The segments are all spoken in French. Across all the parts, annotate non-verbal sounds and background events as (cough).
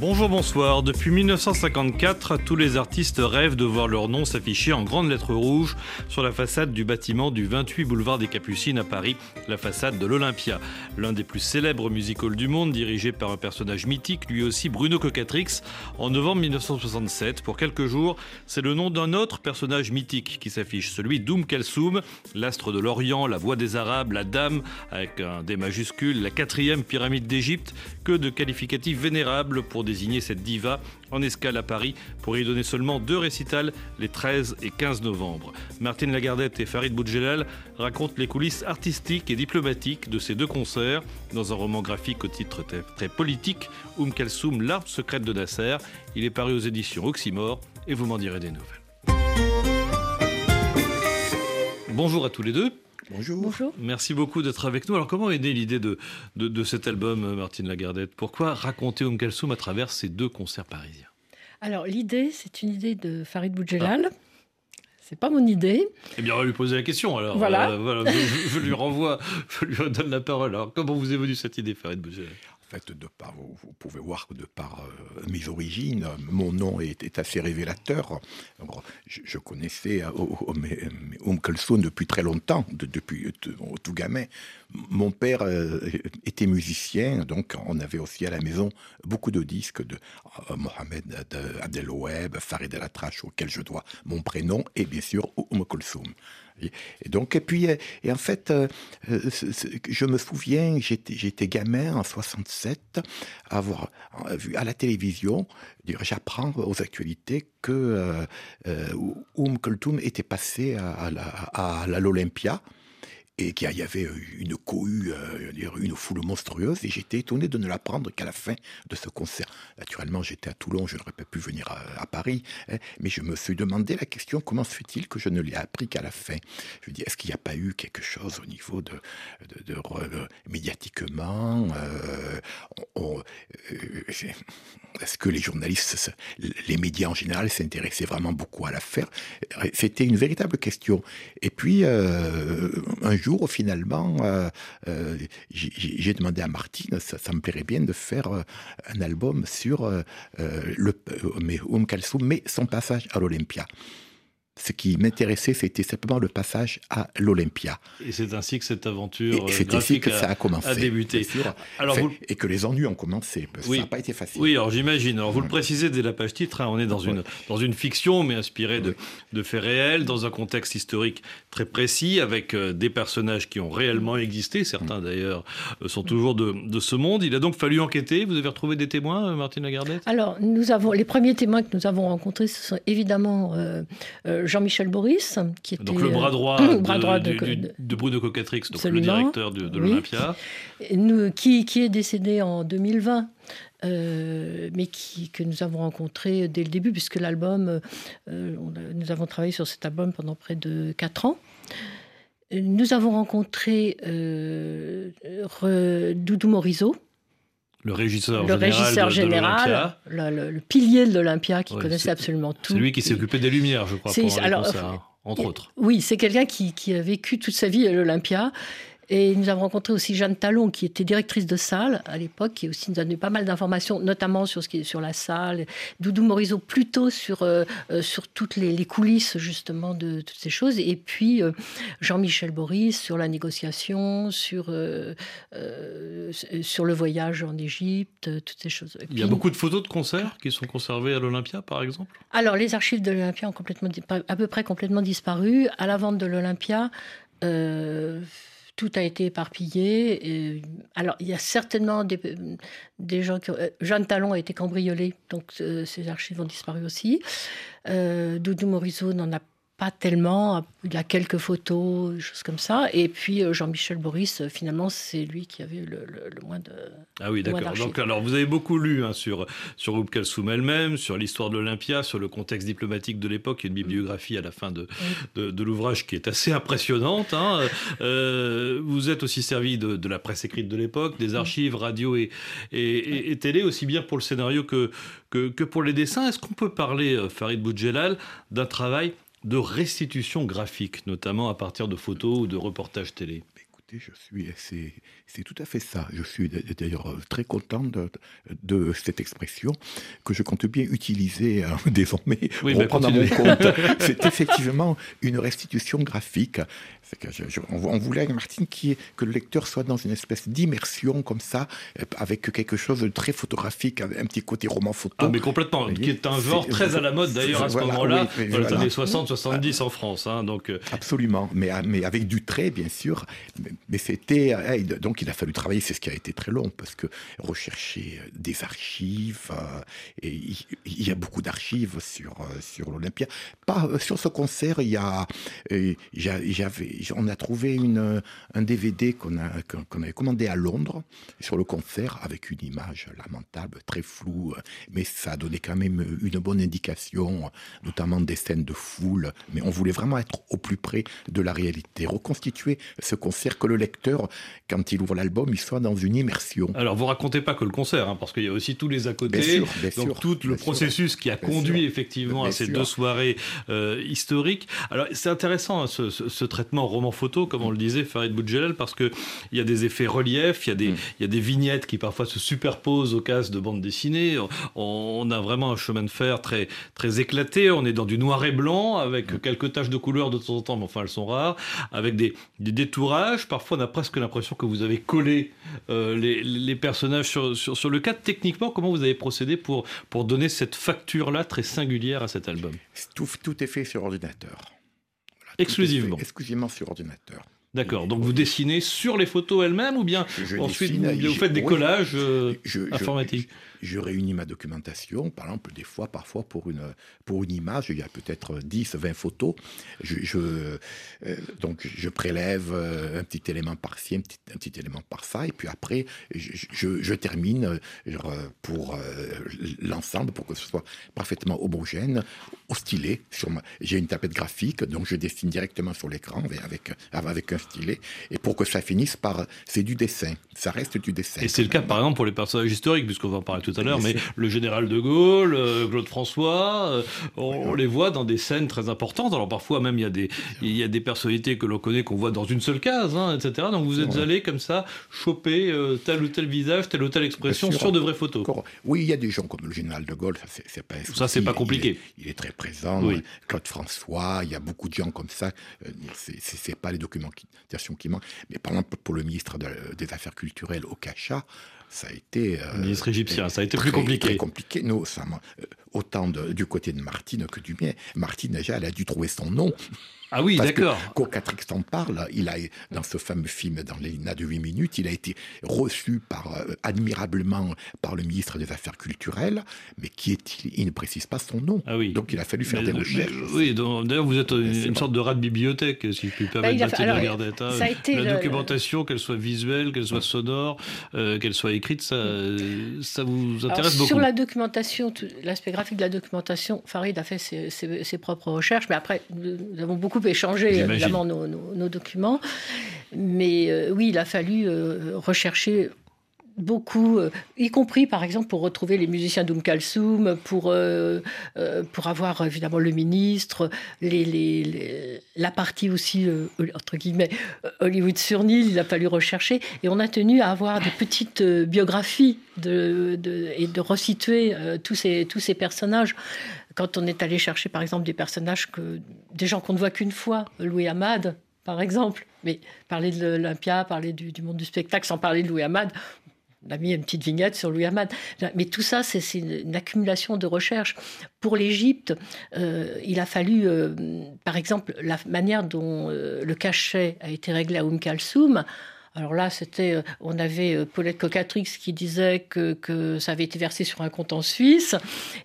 Bonjour, bonsoir. Depuis 1954, tous les artistes rêvent de voir leur nom s'afficher en grandes lettres rouges sur la façade du bâtiment du 28 boulevard des Capucines à Paris, la façade de l'Olympia. L'un des plus célèbres musicals du monde, dirigé par un personnage mythique, lui aussi Bruno Cocatrix, en novembre 1967. Pour quelques jours, c'est le nom d'un autre personnage mythique qui s'affiche, celui d'Oum Kalsoum, l'astre de l'Orient, la voix des Arabes, la dame, avec un D majuscule, la quatrième pyramide d'Égypte, que de qualificatifs vénérables pour désigner cette diva en escale à Paris pour y donner seulement deux récitals les 13 et 15 novembre. Martine Lagardette et Farid Boudjelal racontent les coulisses artistiques et diplomatiques de ces deux concerts dans un roman graphique au titre très, politique, Oum Kalsoum, l'arbre secrète de Nasser. Il est paru aux éditions Oxymore et vous m'en direz des nouvelles. Bonjour à tous les deux. Bonjour. Merci beaucoup d'être avec nous. Alors, comment est née l'idée de, de, cet album, Martine Lagardette? Pourquoi raconter Om Kalsoum à travers ces deux concerts parisiens? Alors, l'idée, c'est une idée de Farid Boudjelal. Ah. C'est pas mon idée. Eh bien, on va lui poser la question. Alors, voilà. Euh, je, lui renvoie, (laughs) je lui redonne la parole. Alors, comment vous est venue cette idée, Farid Boudjelal? Fait, de par, vous, pouvez voir que de par euh, mes origines, mon nom est, assez révélateur. je, connaissais euh, depuis très longtemps, depuis tout gamin. Mon père euh, était musicien, donc on avait aussi à la maison beaucoup de disques de euh, Mohamed Abdeloueb, Farid El Atrache, auquel je dois mon prénom, et bien sûr Oum Kulsoum. Et donc, et puis, et en fait, euh, je me souviens, j'étais gamin en 67, avoir vu à la télévision, j'apprends aux actualités que euh, Oum Kulthum était passé à l'Olympia et qu'il y avait une cohue, euh, une foule monstrueuse, et j'étais étonné de ne l'apprendre qu'à la fin de ce concert. Naturellement, j'étais à Toulon, je n'aurais pas pu venir à, Paris, hein, mais je me suis demandé la question comment se fait-il que je ne l'ai appris qu'à la fin? Je dis, est-ce qu'il n'y a pas eu quelque chose au niveau de, de, médiatiquement euh, euh, Est-ce que les journalistes, les médias en général, s'intéressaient vraiment beaucoup à l'affaire? C'était une véritable question. Et puis, un jour, finalement, euh, euh, j'ai demandé à Martine, ça, me plairait bien de faire euh, un album sur le, mais, mais son passage à l'Olympia. Ce qui m'intéressait, c'était simplement le passage à l'Olympia. Et c'est ainsi que cette aventure c'est ainsi que ça a commencé, a débuté. Alors Et que les ennuis ont commencé. Parce ça n'a pas été facile. Oui, alors j'imagine. Alors vous le précisez dès la page titre, hein, on est dans une, dans une fiction, mais inspirée de, de, faits réels, dans un contexte historique très précis, avec euh, des personnages qui ont réellement existé. Certains d'ailleurs euh, sont toujours de, de, ce monde. Il a donc fallu enquêter. Vous avez retrouvé des témoins, euh, Martine Lagardette? Alors, nous avons, les premiers témoins que nous avons rencontrés, ce sont évidemment Jean-Michel Boris, qui était donc le bras droit, (clears throat) de, bras droit de, Bruno Cocatrix, donc le directeur de, l'Olympia, qui, qui est décédé en 2020. Euh, mais qui, que nous avons rencontré dès le début, puisque l'album, euh, nous avons travaillé sur cet album pendant près de 4 ans. Nous avons rencontré euh, Doudou Morizot, le régisseur le général, régisseur général le, pilier de l'Olympia qui connaissait absolument tout. C'est lui qui s'est occupé des lumières, je crois, pendant alors, les concerts, entre autres. Oui, c'est quelqu'un qui, qui, a vécu toute sa vie à l'Olympia et nous avons rencontré aussi Jeanne Talon, qui était directrice de salle à l'époque, qui aussi nous a donné pas mal d'informations, notamment sur ce qui est sur la salle. Doudou Morizot plutôt sur, euh, euh, sur toutes les, coulisses justement de toutes ces choses. Et puis euh, Jean-Michel Boris sur la négociation, sur, sur le voyage en Égypte, toutes ces choses. Il y a beaucoup de photos de concerts qui sont conservées à l'Olympia, par exemple? Alors les archives de l'Olympia ont complètement, à peu près complètement disparu. À la vente de l'Olympia, tout a été éparpillé. alors, il y a certainement des, gens qui. Ont, euh, Jeanne Talon a été cambriolée, donc euh, ses archives ont disparu aussi. Euh, Doudou Morizot n'en a pas tellement. Il y a quelques photos, des choses comme ça. Et puis euh, Jean-Michel Boris, euh, finalement, c'est lui qui avait le, moins de. Ah oui, d'accord. Donc, alors, vous avez beaucoup lu hein, sur sur Oub Kalsoum elle-même, sur l'histoire de l'Olympia, sur le contexte diplomatique de l'époque. Il y a une bibliographie à la fin de, de, l'ouvrage qui est assez impressionnante. Hein. Euh, vous êtes aussi servi de, de, la presse écrite de l'époque, des archives, radio et, et, et, télé, aussi bien pour le scénario que, que, que pour les dessins. Est-ce qu'on peut parler, Farid Boudjelal, d'un travail de restitution graphique, notamment à partir de photos ou de reportages télé je suis, c'est tout à fait ça. Je suis d'ailleurs très content de, cette expression que je compte bien utiliser hein, (laughs) désormais oui, pour prendre mon compte. (laughs) C'est effectivement une restitution graphique. Que on, voulait, Martine, qui, que le lecteur soit dans une espèce d'immersion comme ça, avec quelque chose de très photographique, un petit côté roman photo. Ah, mais complètement, qui est un genre très à la mode d'ailleurs à ce moment-là, dans les années 60-70 en France. Hein, donc... Euh, Absolument, mais, mais avec du trait, bien sûr mais c'était donc il a fallu travailler. C'est ce qui a été très long parce que rechercher euh, des archives euh, et il y a beaucoup d'archives sur euh, sur l'Olympia. Pas sur ce concert, il y a j'avais on a trouvé une un DVD qu'on avait commandé à Londres sur le concert avec une image lamentable, très floue, mais ça donné quand même une bonne indication, notamment des scènes de foule. Mais on voulait vraiment être au plus près de la réalité, reconstituer ce concert que le lecteur, quand il ouvre l'album, il soit dans une immersion. Alors, vous racontez pas que le concert, hein, parce qu'il y a aussi tous les à côté. donc, tout le processus qui a conduit effectivement à ces deux soirées euh, historiques. Alors, c'est intéressant hein, ce, traitement roman photo, comme on le disait, Farid Boudjelal, parce qu'il y a des effets relief, il y, a des, mm. il y a des vignettes qui parfois se superposent au cases de bande dessinée. On, a vraiment un chemin de fer très, très éclaté. On est dans du noir et blanc, avec mm. quelques taches de couleur de temps en temps, mais enfin, elles sont rares, avec des, des détourages, parfois on a presque l'impression que vous avez collé euh, les, personnages sur, sur, le cadre. Techniquement, comment vous avez procédé pour, pour donner cette facture-là très singulière à cet album? Tout, tout, est fait sur ordinateur. exclusivement Exclusivement sur ordinateur. D'accord. Donc vous dessinez sur les photos elles-mêmes ou bien ensuite vous, faites des collages euh, informatiques? je réunis ma documentation, par exemple, des fois, parfois, pour une, pour une image, il y a peut-être 10, 20 photos. Je, euh, donc, je prélève euh, un petit élément par-ci, un petit, un petit, élément par-ça, et puis après, je, je termine pour l'ensemble, pour que ce soit parfaitement homogène, au stylet. J'ai une tablette graphique, donc je dessine directement sur l'écran avec, avec un stylet, et pour que ça finisse par... C'est du dessin, ça reste du dessin. Et c'est le cas, par exemple, pour les personnages historiques, puisqu'on va en parler tout à l'heure, mais le général de Gaulle, euh, Claude François, euh, on, les voit dans des scènes très importantes. Alors parfois même il y a des, il y a des personnalités que l'on connaît qu'on voit dans une seule case, hein, etc. Donc vous êtes allé comme ça choper euh, tel ou tel visage, telle ou telle expression sur de vraies photos. Oui, il y a des gens comme le général de Gaulle, ça c'est pas Ça c'est pas compliqué. Il est, très présent. Claude François, il y a beaucoup de gens comme ça. c'est pas les documents qui, qui. Mais par exemple pour le ministre des Affaires culturelles au Cacha, ça a été. Euh, ministre égyptien, ça a été plus compliqué. Très compliqué, non, ça, euh, autant du côté de Martine que du mien. Martine, déjà, elle a dû trouver son nom. Ah oui, d'accord. Quand Catrix t'en parle, il a, dans ce fameux film, dans l'Elina de 8 minutes, il a été reçu par, euh, admirablement par le ministre des Affaires culturelles, mais qui est-il? Il ne précise pas son nom. Ah oui. Donc il a fallu faire des recherches. oui, d'ailleurs, vous êtes une, sorte de rat de bibliothèque, si je puis me permettre, bah, alors, ça a été La documentation, qu'elle soit visuelle, qu'elle soit sonore, euh, qu'elle soit écrite, ça, ça vous intéresse beaucoup Sur la documentation, l'aspect graphique de la documentation, Farid a fait ses, ses propres recherches, mais après, nous avons beaucoup échanger évidemment nos, documents. Mais euh, oui, il a fallu euh, rechercher beaucoup, euh, y compris par exemple pour retrouver les musiciens d'Oum Kalsoum, pour, pour avoir évidemment le ministre, les, la partie aussi, entre guillemets, Hollywood sur Nil, il a fallu rechercher. Et on a tenu à avoir des petites biographies de, et de resituer tous, ces, tous ces personnages quand on est allé chercher, par exemple, des personnages que des gens qu'on ne voit qu'une fois, Louis Hamad, par exemple, mais parler de l'Olympia, parler du, monde du spectacle, sans parler de Louis Hamad, on a mis une petite vignette sur Louis Hamad. Mais tout ça, c'est une, accumulation de recherches. Pour l'Égypte, euh, il a fallu, euh, par exemple, la manière dont euh, le cachet a été réglé à Oum Kalsoum alors là, c'était, euh, on avait euh, Paulette Cocatrix qui disait que, que, ça avait été versé sur un compte en Suisse.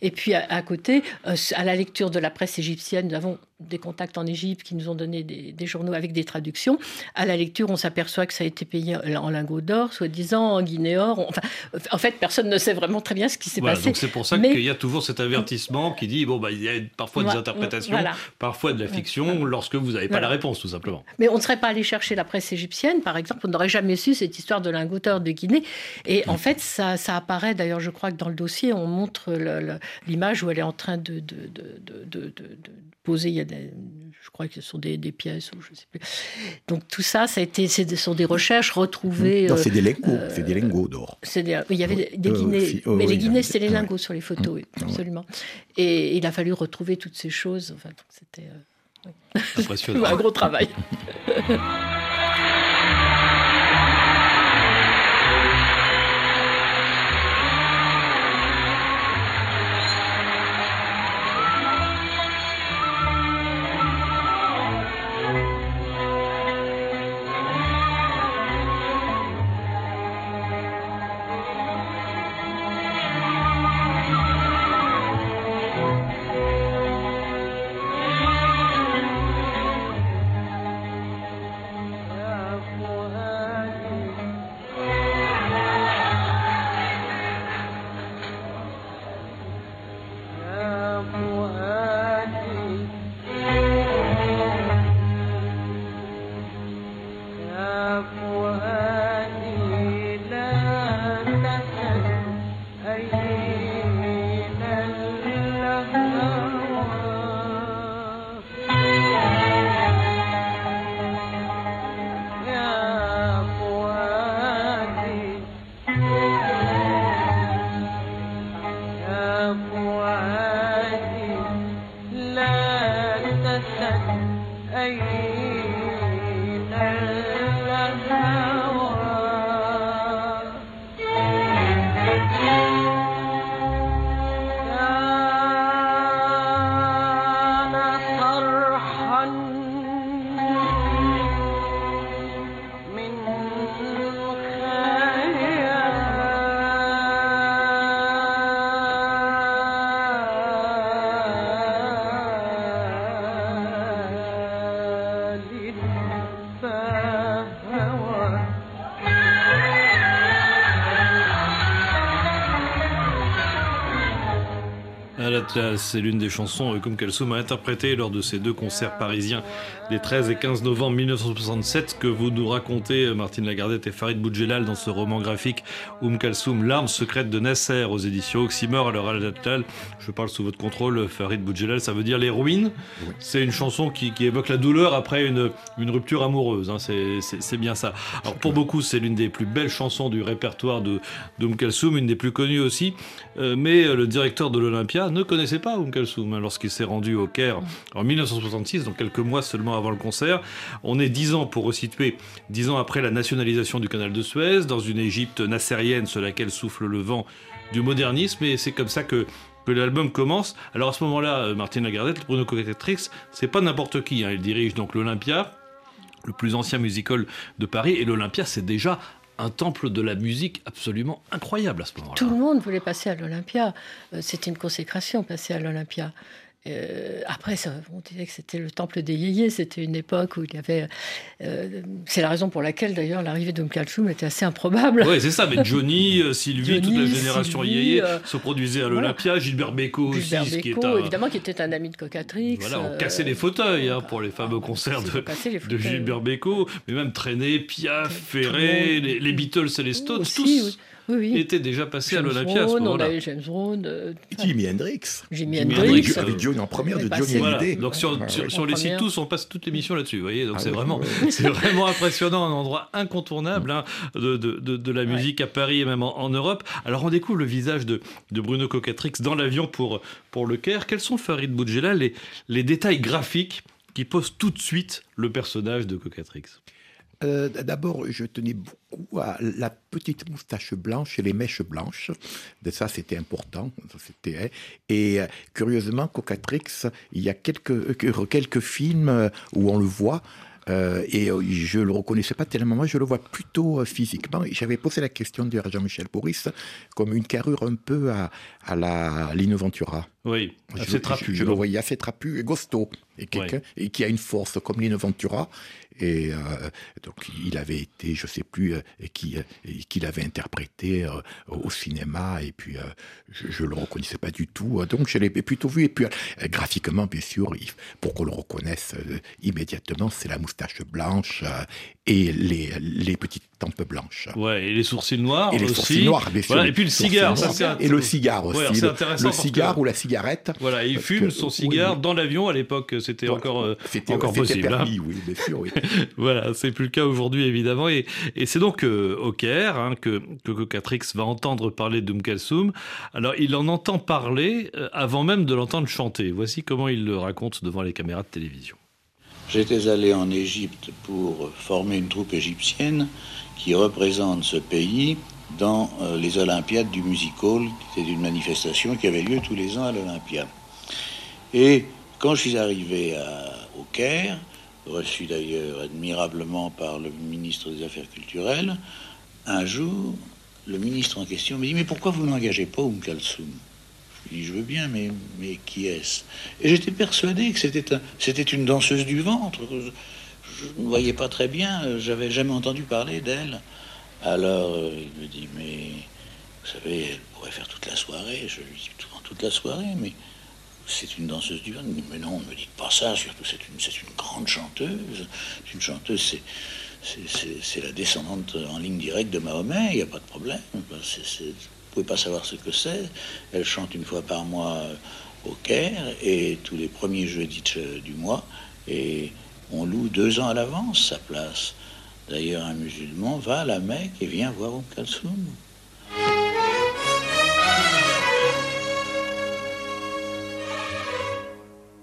Et puis à, côté, euh, à la lecture de la presse égyptienne, nous avons des contacts en Égypte qui nous ont donné des, journaux avec des traductions. À la lecture, on s'aperçoit que ça a été payé en lingots d'or, soi-disant en guinéor. Enfin, en fait, personne ne sait vraiment très bien ce qui s'est passé. c'est pour ça qu'il y a toujours cet avertissement qui dit bon, bah, il y a parfois des interprétations, parfois de la fiction, lorsque vous n'avez pas la réponse, tout simplement. Mais on ne serait pas allé chercher la presse égyptienne, par exemple, n'aurait jamais su cette histoire de lingots d'or de Guinée. Et en fait, ça, ça apparaît, d'ailleurs, je crois que dans le dossier, on montre l'image où elle est en train de, de, de, de poser. Il y a des, crois que ce sont des, pièces ou je sais plus. Donc tout ça, ça a été, ce sont des recherches retrouvées. Non, c'est des lingots, c'est des lingots d'or. Il y avait des guinées, mais les guinées, c'est les lingots sur les photos, oui, absolument. Et il a fallu retrouver toutes ces choses. Enfin, c'était (laughs) un gros travail. (laughs) c'est l'une des chansons comme Kalsoum a interprété lors de ses deux concerts parisiens des 13 et 15 novembre 1967 que vous nous racontez, Martine Lagardette et Farid Boudjelal, dans ce roman graphique Oum Kalsoum, l'arme secrète de Nasser aux éditions Oxymore. Alors, je parle sous votre contrôle, Farid Boudjelal, ça veut dire les ruines. C'est une chanson qui, évoque la douleur après une, une rupture amoureuse. Hein. c'est bien ça. Alors, pour beaucoup, c'est l'une des plus belles chansons du répertoire de d'Oum Kalsoum, une des plus connues aussi. Euh, mais le directeur de l'Olympia ne connaît connaissait pas Oum hein, lorsqu'il s'est rendu au Caire en 1966, donc quelques mois seulement avant le concert. On est dix ans, pour resituer, dix ans après la nationalisation du canal de Suez, dans une Égypte nassérienne sur laquelle souffle le vent du modernisme, et c'est comme ça que que l'album commence. Alors à ce moment-là, euh, Martin Lagardette, Bruno Coquetrix, c'est pas n'importe qui. Hein. Il dirige donc l'Olympia, le plus ancien musical de Paris, et l'Olympia, c'est déjà un temple de la musique absolument incroyable à ce moment-là. Tout le monde voulait passer à l'Olympia. Euh, c'était une consécration, passer à l'Olympia. Euh, après, ça, on disait que c'était le temple des yéyés. C'était une époque où il y avait. Euh, c'est la raison pour laquelle, d'ailleurs, l'arrivée de Kalchoum était assez improbable. Oui, c'est ça. Mais Johnny, euh, (laughs) Sylvie, toute la génération yéyé se produisait à l'Olympia. Gilbert Bécaud aussi, qui est un... évidemment, qui était un ami de Cocatrix. Voilà, on cassait les fauteuils hein, pour les fameux concerts de, de, Gilbert Bécaud, mais même traîner Piaf, Ferré, les, Beatles et les Stones, tous oui, était déjà passé à l'Olympia à ce moment-là. James Brown, euh, Jimi Hendrix. Jimi Hendrix. Avec Johnny en première de Johnny Hallyday. Donc sur, sur, les sites tous, on passe toute l'émission là-dessus. Vous voyez, donc ah c'est vraiment, (laughs) c'est vraiment impressionnant, un endroit incontournable hein, de, de, de, la musique à Paris et même en, Europe. Alors on découvre le visage de, de Bruno Cocatrix dans l'avion pour, pour le Caire. Quels sont, Farid Boudjela, les, les détails graphiques qui posent tout de suite le personnage de Cocatrix euh, d'abord, je tenais beaucoup à la petite moustache blanche et les mèches blanches. De ça, c'était important. C'était hein. et euh, curieusement, Cocatrix, il y a quelques euh, quelques films où on le voit. et je le reconnaissais pas tellement, moi je le vois plutôt physiquement. J'avais posé la question de Jean-Michel Boris comme une carrure un peu à, à la Lino Ventura. Oui, assez trapu. Je, le voyais assez trapu et gosto, et, et qui a une force comme Lino Ventura. Et euh, donc, il avait été, je sais plus, euh, qui, euh, qu'il avait interprété au cinéma. Et puis, je, ne le reconnaissais pas du tout. Donc, je l'ai plutôt vu. Et puis, graphiquement, bien sûr, pour qu'on le reconnaisse immédiatement, c'est la moustache blanche et les, les petites tempe blanche. Ouais, et les sourcils noirs Et les aussi. sourcils noirs, bien sûr. Voilà, et puis le cigare. ça, c'est un- et le cigare aussi. Ouais, le- intéressant le parce cigare que- ou la cigarette. Voilà, il fume que- son cigare oui. dans l'avion. À l'époque, c'était encore, euh, encore c'était possible. hein. permis, oui, bien sûr, oui. (laughs) Voilà, c'est plus le cas aujourd'hui évidemment. Et, et c'est donc euh, au Caire hein, que, que Cocatrix va entendre parler d'Oum Kalsoum. Alors il en entend parler euh, avant même de l'entendre chanter. Voici comment il le raconte devant les caméras de télévision. J'étais allé en Égypte pour former une troupe égyptienne qui représente ce pays dans euh, les Olympiades du Music Hall, qui était une manifestation qui avait lieu tous les ans à l'Olympia. Et quand je suis arrivé au Caire, reçu d'ailleurs admirablement par le ministre des Affaires culturelles, un jour, le ministre en question me dit Mais pourquoi vous n'engagez pas Oum Kalsoum? Je lui dis Je veux bien, mais, mais qui est-ce? Et j'étais persuadé que c'était une danseuse du ventre. Je, ne voyais pas très bien, euh, j'avais jamais entendu parler d'elle. Alors euh, il me dit Mais vous savez, elle pourrait faire toute la soirée. Je lui dis Tout- Toute la soirée, mais c'est une danseuse du dit, Mais non, ne me dites pas ça, surtout c'est une, une grande chanteuse. Une chanteuse, c'est. c'est- la descendante en ligne directe de Mahomet, il n'y a pas de problème. Vous ne pouvez pas savoir ce que c'est. Elle chante une fois par mois euh, au Caire et tous les premiers jeudis du mois. Et on loue deux ans à l'avance sa place. D'ailleurs, un musulman va à la Mecque et vient voir Oum Kalsoum.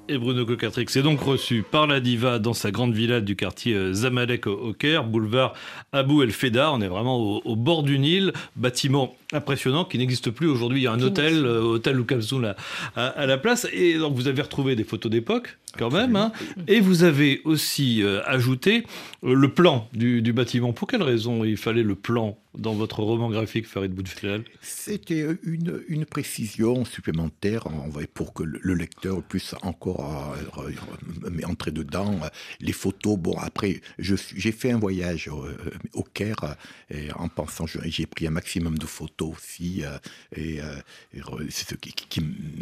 Et Bruno Cocatrix est donc reçu par la diva dans sa grande villa du quartier euh, Zamalek au, Caire, boulevard Abou El Feda. On est vraiment au, au bord du Nil, bâtiment impressionnant qui n'existe plus aujourd'hui. Il y a un hôtel, euh, hôtel ou à, à- à la place. Et donc vous avez retrouvé des photos d'époque quand même. hein. Et vous avez aussi euh, ajouté euh, le plan du, du bâtiment. Pour quelle raison il fallait le plan dans votre roman graphique Farid Boudfelal C'était une, une précision supplémentaire pour que le, le lecteur puisse encore euh, entrer dedans. Les photos, bon, après, j'ai fait un voyage au, euh, Caire en pensant, j'ai pris un maximum de photos aussi, et, c'est ce qui,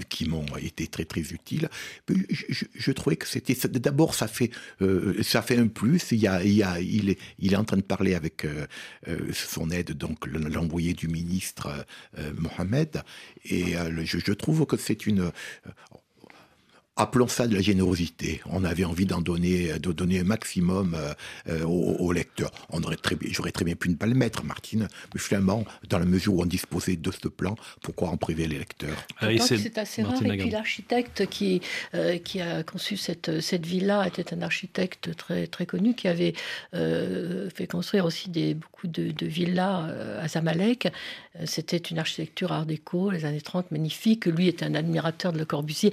qui, m'ont été très très utiles. Je- je trouvais que c'était d'abord ça fait euh, ça fait un plus. Il y a, il y a il est en train de parler avec euh, euh, son aide donc le- l'envoyé du ministre Mohamed et je, trouve que c'est une Appelons ça de la générosité. On avait envie d'en donner, de donner un maximum euh, euh, au, au lecteur. On aurait très, bien- j'aurais très bien pu ne pas le mettre, Martine, mais finalement, dans la mesure où on disposait de ce plan, pourquoi en priver les lecteurs? Ah, c'est c'est assez Martine rare. Et puis l'architecte qui, euh, qui a conçu cette, cette villa était un architecte très, très connu qui avait euh, fait construire aussi des, beaucoup de, de villas à Zamalek. C'était une architecture art déco, les années 30, magnifique. Lui était un admirateur de Le Corbusier.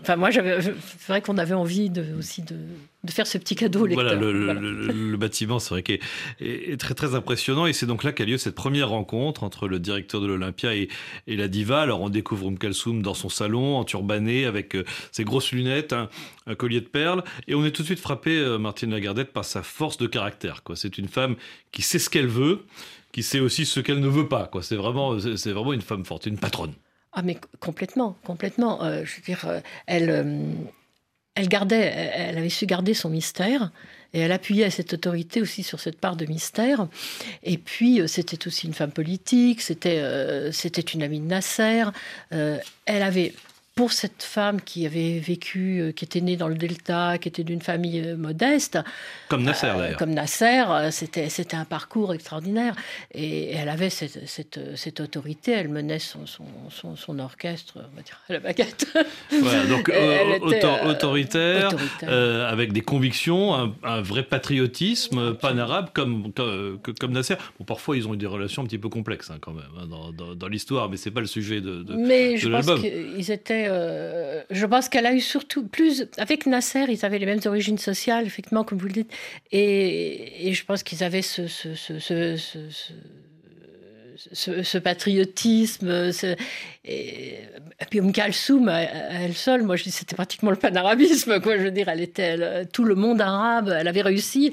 Enfin, moi, j'avais, c'est vrai qu'on avait envie de, aussi de, de faire ce petit cadeau au lecteur. Voilà, le, le- Voilà. le- le bâtiment, c'est vrai qu'il est, est- est très très impressionnant et c'est donc là qu'a lieu cette première rencontre entre le directeur de l'Olympia et, et la diva. Alors on découvre Oum Kalsoum dans son salon, en turbané, avec euh, ses grosses lunettes, un, un collier de perles et on est tout de suite frappé, euh, Martine Lagardette, par sa force de caractère. Quoi. C'est une femme qui sait ce qu'elle veut, qui sait aussi ce qu'elle ne veut pas. Quoi. C'est vraiment, vraiment une femme forte, une patronne. Ah mais complètement, complètement. Euh, je veux dire, euh, elle, euh, elle gardait, elle avait su garder son mystère et elle appuyait cette autorité aussi sur cette part de mystère. Et puis c'était aussi une femme politique, c'était c'était une amie de Nasser. Elle avait pour cette femme qui avait vécu, euh, qui était née dans le Delta, qui était d'une famille euh, modeste, Comme Nasser euh, d'ailleurs. Comme Nasser, c'était, c'était un parcours extraordinaire. Et elle avait cette, cette, cette autorité, elle menait son, son, son, son orchestre, on va dire, à la baguette. Voilà, donc (laughs) euh, était, euh, autoritaire, autoritaire. euh, avec des convictions, un, un vrai patriotisme pan-arabe comme, comme, comme Nasser. Bon, parfois, ils ont eu des relations un petit peu complexes hein, quand même hein, dans, dans- dans l'histoire, mais c'est pas le sujet de. de- Mais de je pense l'album. qu'ils étaient. Euh, je pense qu'elle a eu surtout plus. Avec Nasser, ils avaient les mêmes origines sociales, effectivement, comme vous le dites. Et, je pense qu'ils avaient ce. patriotisme, et, puis Umm Kalsoum, elle seule, moi je dis c'était pratiquement le panarabisme, quoi. Je veux dire, elle était tout le monde arabe, elle avait réussi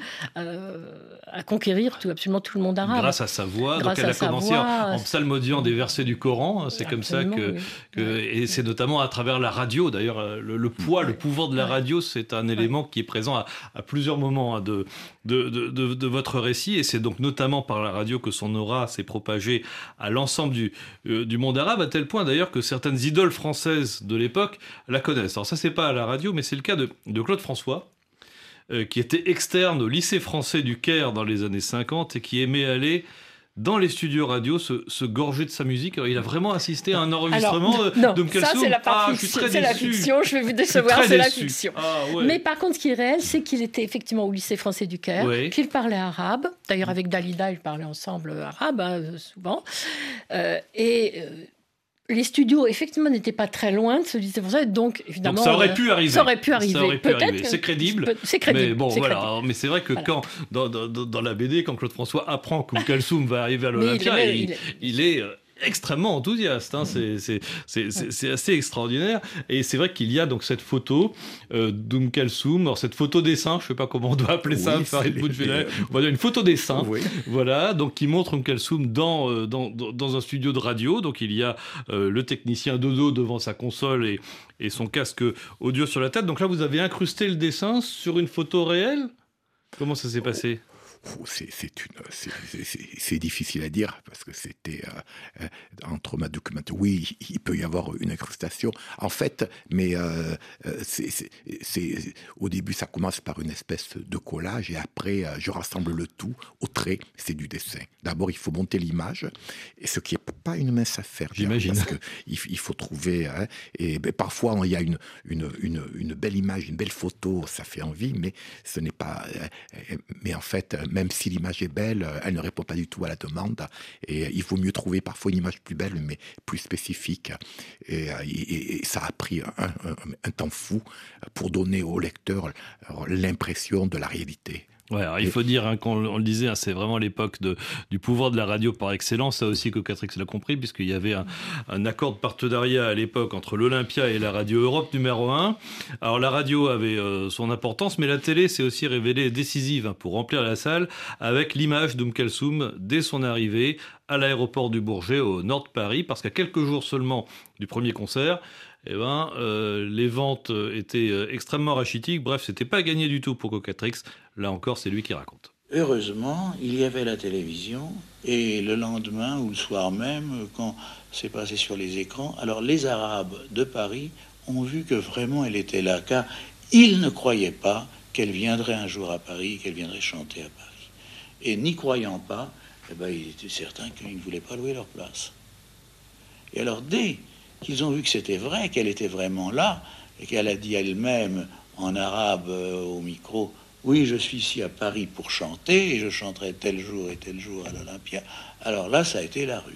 à conquérir tout, absolument tout le monde arabe. Grâce à sa voix, donc elle a commencé en, psalmodiant des versets du Coran, hein, c'est comme ça que, et c'est notamment à travers la radio. D'ailleurs, le, poids, le pouvoir de la radio, c'est un élément qui est présent à, plusieurs moments hein, de, de, de, votre récit, et c'est donc notamment par la radio que son aura s'est propagée à l'ensemble du, euh, du monde arabe, à tel point d'ailleurs que certaines idoles françaises de l'époque la connaissent. Alors ça, c'est pas à la radio, mais c'est le cas de, de Claude François, euh, qui était externe au lycée français du Caire dans les années 50 et qui aimait aller dans les studios radio se, gorger de sa musique. il a vraiment assisté à un enregistrement Alors, non, de Ça, c'est la partie ah, la fiction. Je vais vous décevoir, c'est la fiction. Ah, Mais par contre, ce qui est réel, c'est qu'il était effectivement au lycée français du Caire, qu'il parlait arabe. D'ailleurs, avec Dalida, ils parlaient ensemble arabe, hein, souvent. Euh, et euh, les studios, effectivement, n'étaient pas très loin de ce lycée français, donc évidemment. ça aurait pu arriver. Ça aurait pu arriver. Peut-être. C'est crédible. C'est crédible. Mais bon, voilà. Mais c'est vrai que quand, dans, dans, la BD, quand Claude François apprend que Kalsoum va arriver à l'Olympia, il, est euh, extrêmement enthousiaste. Hein. C'est assez extraordinaire. Et c'est vrai qu'il y a donc cette photo euh, d'Oum Kalsoum. Alors, cette photo dessin, je ne sais pas comment on doit appeler ça, Farid Voilà, une photo dessin. Voilà, donc qui montre Oum Kalsoum dans, euh, dans, dans, un studio de radio. Donc, il y a euh, le technicien Dodo devant sa console et, et son casque audio sur la tête. Donc là, vous avez incrusté le dessin sur une photo réelle? Comment ça s'est passé? C'est difficile à dire parce que c'était euh, euh, entre ma documentation. Oui, il peut y avoir une incrustation. En fait, mais euh, c'est au début, ça commence par une espèce de collage et après, je rassemble le tout au trait. C'est du dessin. D'abord, il faut monter l'image, ce qui n'est pas une mince affaire. J'imagine. Parce qu'il il faut trouver. Hein, et ben, parfois, il y a une, une, une, une, belle image, une belle photo, ça fait envie, mais ce n'est pas. Mais en fait, même si l'image est belle, elle ne répond pas du tout à la demande. Et il vaut mieux trouver parfois une image plus belle, mais plus spécifique. Et, ça a pris un, temps fou pour donner au lecteur l'impression de la réalité. Ouais, il faut dire, hein, qu'on on le disait, hein, c'est vraiment l'époque du pouvoir de la radio par excellence. Ça aussi, Cocatrix l'a compris, puisqu'il y avait un, accord de partenariat à l'époque entre l'Olympia et la radio Europe numéro 1. Alors, la radio avait euh, son importance, mais la télé s'est aussi révélée décisive hein, pour remplir la salle avec l'image d'Oum Kalsoum dès son arrivée à l'aéroport du Bourget au nord de Paris, parce qu'à quelques jours seulement du premier concert, eh ben, euh, les ventes étaient euh, extrêmement rachitiques. Bref, c'était pas gagné du tout pour Cocatrix. Là encore, c'est lui qui raconte. Heureusement, il y avait la télévision et le lendemain ou le soir même, quand c'est passé sur les écrans, alors les Arabes de Paris ont vu que vraiment elle était là, car ils ne croyaient pas qu'elle viendrait un jour à Paris, qu'elle viendrait chanter à Paris. Et n'y croyant pas, eh ben, ils étaient certains qu'ils ne voulaient pas louer leur place. Et alors dès qu'ils ont vu que c'était vrai, qu'elle était vraiment là, et qu'elle a dit elle-même en arabe euh, au micro, oui, je suis ici à Paris pour chanter, et je chanterai tel jour et tel jour à l'Olympia. Alors là, ça a été la ruée.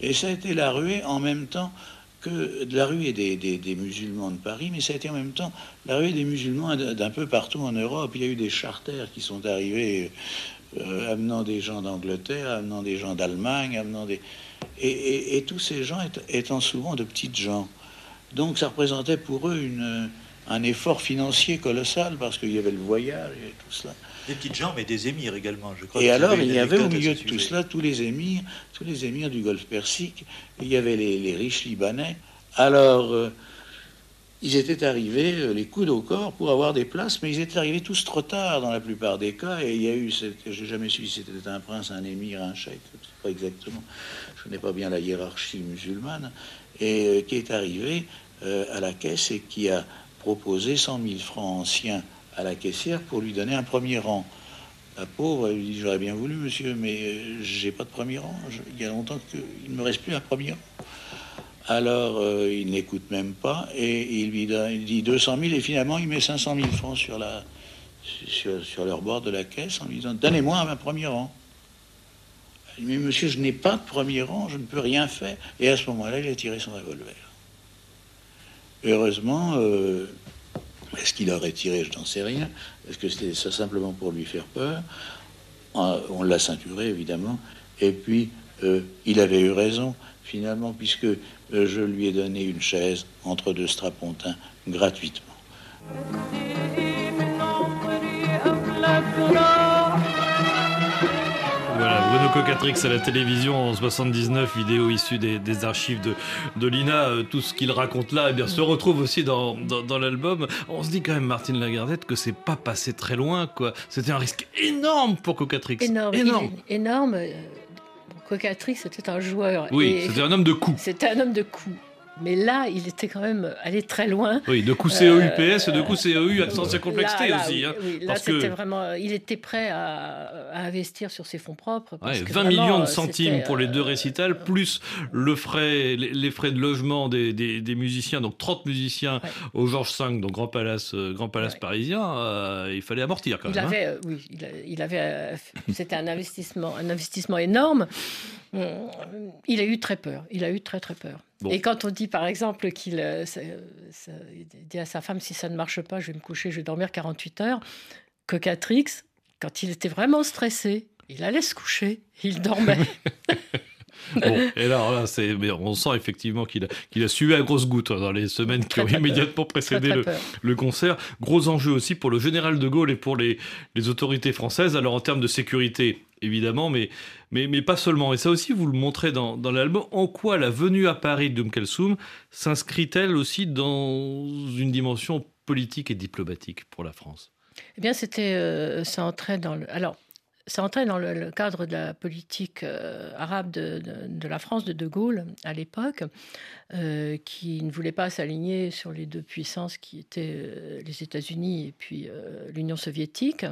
Et ça a été la ruée en même temps que la ruée des, des, musulmans de Paris, mais ça a été en même temps la ruée des musulmans d'un peu partout en Europe. Il y a eu des charters qui sont arrivés euh, amenant des gens d'Angleterre, amenant des gens d'Allemagne, amenant des... Et, tous ces gens étant souvent de petites gens. Donc ça représentait pour eux une, un effort financier colossal parce qu'il y avait le voyage et tout cela. Des petites gens, mais des émirs également, je crois. Et alors, il y avait au milieu de tout cela tous les émirs, tous les émirs du Golfe Persique. il y avait les, riches libanais. Alors, euh, ils étaient arrivés euh, les coudes au corps pour avoir des places, mais ils étaient arrivés tous trop tard dans la plupart des cas. Et il y a eu, j'ai jamais su si c'était un prince, un émir, un cheikh, pas exactement. Je connais pas bien la hiérarchie musulmane, euh, qui est arrivé à la caisse et qui a proposé 100 000 francs anciens à la caissière pour lui donner un premier rang. La pauvre, elle lui dit J'aurais bien voulu, monsieur, mais euh, j'ai pas de premier rang. il y a longtemps qu'il ne me reste plus un premier rang. Alors, euh, il n'écoute même pas et il lui dit 200 000 et finalement, il met 500 000 francs sur, la, sur, leur bord de la caisse en lui disant Donnez-moi un premier rang. Il dit Mais monsieur, je n'ai pas de premier rang, je ne peux rien faire. Et à ce moment-là, il a tiré son revolver. Heureusement, euh, est-ce qu'il aurait tiré Je n'en sais rien. Est-ce que c'était simplement pour lui faire peur? On l'a ceinturé, évidemment. Et puis, il avait eu raison, finalement, puisque je lui ai donné une chaise entre deux strapontins gratuitement. Voilà, Bruno Cocatrix à la télévision en 79, vidéo issue des, archives de, de l'INA. Euh, tout ce qu'il raconte là eh bien, se retrouve aussi dans, dans, l'album. On se dit quand même, Martine Lagardette, que c'est pas passé très loin. quoi. C'était un risque énorme pour Cocatrix. Énorme. Énorme. énorme. Cocatrix, c'était un joueur. Oui, c'était un homme de coups. C'était un homme de coups. Mais là, il était quand même allé très loin. Oui, de coup CEUPS et de coup CEU accent circonflexité aussi. Hein, oui, là, c'était vraiment. Il était prêt à, investir sur ses fonds propres. 20 millions de centimes pour les deux euh, récitals, plus le frais, les, frais de logement des, des, musiciens, donc 30 musiciens au Georges V, donc Grand Palace, euh, Grand Palace parisien. Euh, il fallait amortir quand il même. Hein. Avait, oui, il, avait. C'était un investissement, un investissement énorme. Il a eu très peur. Il a eu très très peur. Et quand on dit par exemple qu'il euh, dit à sa femme si ça ne marche pas, je vais me coucher, je vais dormir 48 heures, Cocatrix, quand il était vraiment stressé, il allait se coucher, il dormait. (laughs) Bon, et là, là c'est, on sent effectivement qu'il a, qu'il a suivi à grosses gouttes hein, dans les semaines qui ont immédiatement précédé le, concert. Gros enjeu aussi pour le général de Gaulle et pour les, les autorités françaises. Alors en termes de sécurité, évidemment, mais, mais, mais pas seulement. Et ça aussi, vous le montrez dans, dans l'album. En quoi la venue à Paris de Kalsoum s'inscrit-elle aussi dans une dimension politique et diplomatique pour la France? Eh bien, c'était, euh, ça entrait dans le. Alors, ça entrait dans le, cadre de la politique euh, arabe de, la France de De Gaulle à l'époque, euh, qui ne voulait pas s'aligner sur les deux puissances qui étaient les États-Unis et puis l'Union soviétique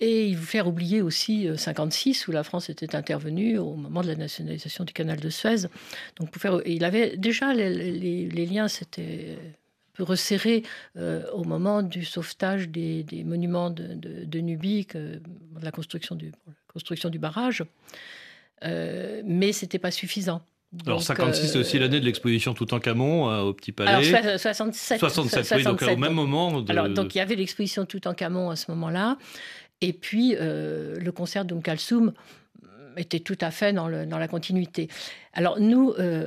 et il veut faire oublier aussi 56 euh, où la France était intervenue au moment de la nationalisation du canal de Suez. Donc pour faire, il avait déjà les, liens s'étaient resserrés euh, au moment du sauvetage des, monuments de, de, Nubie, de la construction du, construction du barrage, euh, mais c'était pas suffisant. Alors 56, c'est aussi l'année de l'exposition Toutankhamon au Petit Palais. Alors 67. 67, oui, donc au même moment. Alors donc il y avait l'exposition Toutankhamon à ce moment-là, et puis, euh, le concert d'Um Kalsoum était tout à fait dans, le, dans la continuité. Alors, nous, euh,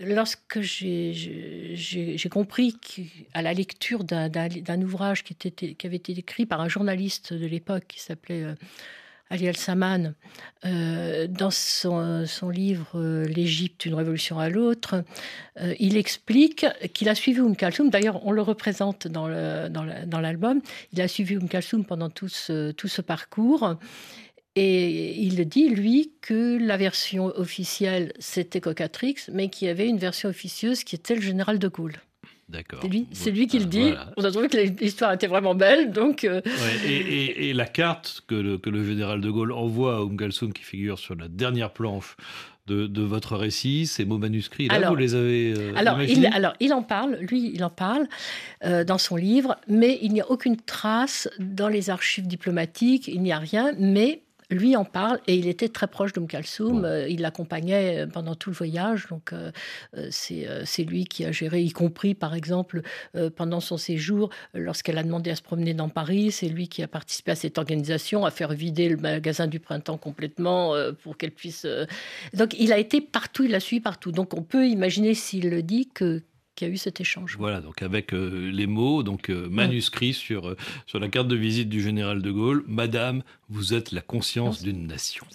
lorsque j'ai compris qu'à la lecture d'un ouvrage qui, avait été écrit par un journaliste de l'époque qui s'appelait euh, Ali Al-Saman, euh, dans son, livre euh, L'Égypte, une révolution à l'autre, il explique qu'il a suivi Umm Kalsoum. D'ailleurs, on le représente dans l'album. Il a suivi Umm Kalsoum pendant tout ce parcours. Et il dit, lui, que la version officielle, c'était Cocatrix, mais qu'il y avait une version officieuse qui était le général de Gaulle. D'accord. C'est lui, qui le dit. On a trouvé que l'histoire était vraiment belle, donc. Euh, et, la carte que le, que le, général de Gaulle envoie à Umgalsum, qui figure sur la dernière planche de, de votre récit, ces mots manuscrits, là, alors, vous les avez euh, alors, il, alors, il en parle, lui, il en parle euh, dans son livre, mais il n'y a aucune trace dans les archives diplomatiques, il n'y a rien, mais lui en parle et il était très proche d'Oum Kalsoum. Euh, il l'accompagnait euh, pendant tout le voyage. Donc, euh, c'est lui qui a géré, y compris, par exemple, pendant son séjour, lorsqu'elle a demandé à se promener dans Paris. C'est lui qui a participé à cette organisation, à faire vider le magasin du printemps complètement pour qu'elle puisse. Donc, il a été partout, il l'a suivi partout. Donc, on peut imaginer, s'il le dit, que eu cet échange. Voilà, donc avec euh, les mots, donc euh, manuscrits euh, sur, la carte de visite du général de Gaulle, Madame, vous êtes la conscience d'une nation.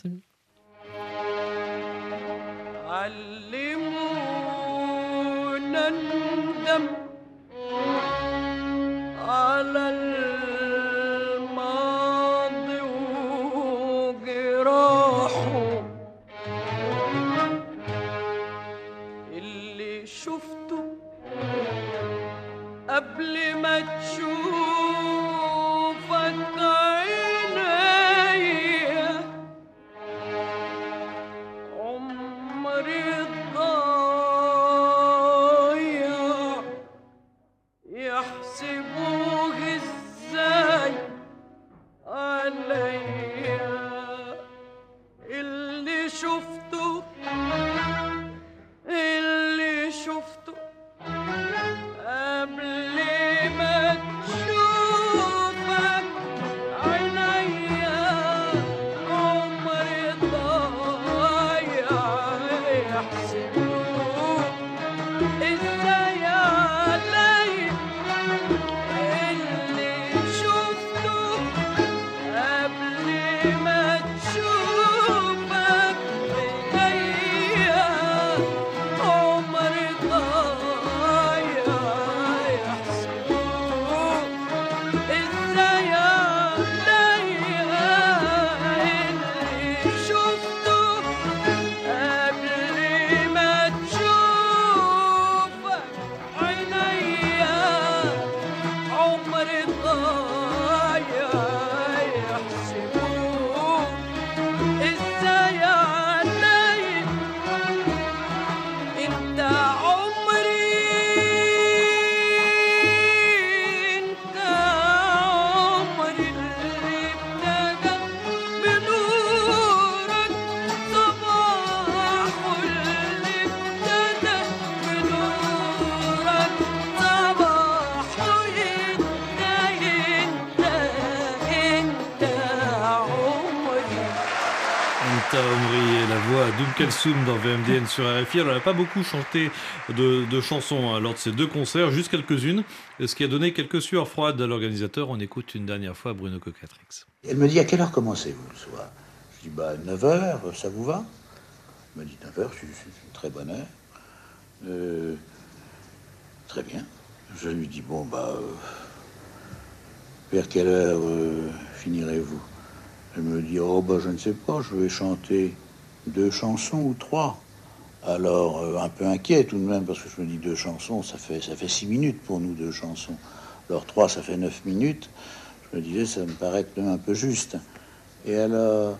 Kalsoum dans VMDN sur RFI. Elle n'a pas beaucoup chanté de, chansons hein, lors de ces deux concerts, juste quelques-unes, ce qui a donné quelques sueurs froides à l'organisateur. On écoute une dernière fois Bruno Cocatrix. Elle me dit à quelle heure commencez-vous le soir? Je dis bah 9h, ça vous va? Elle me dit 9h, c'est une très bonne heure. Euh, très bien. Je lui dis bon bah euh, vers quelle heure euh, finirez-vous? Elle me dit, oh ben je ne sais pas, je vais chanter deux chansons ou trois. Alors, euh, un peu inquiet tout de même, parce que je me dis deux chansons, ça fait, ça fait six minutes pour nous, deux chansons. Alors trois, ça fait neuf minutes. Je me disais, ça me paraît même un peu juste. Et alors,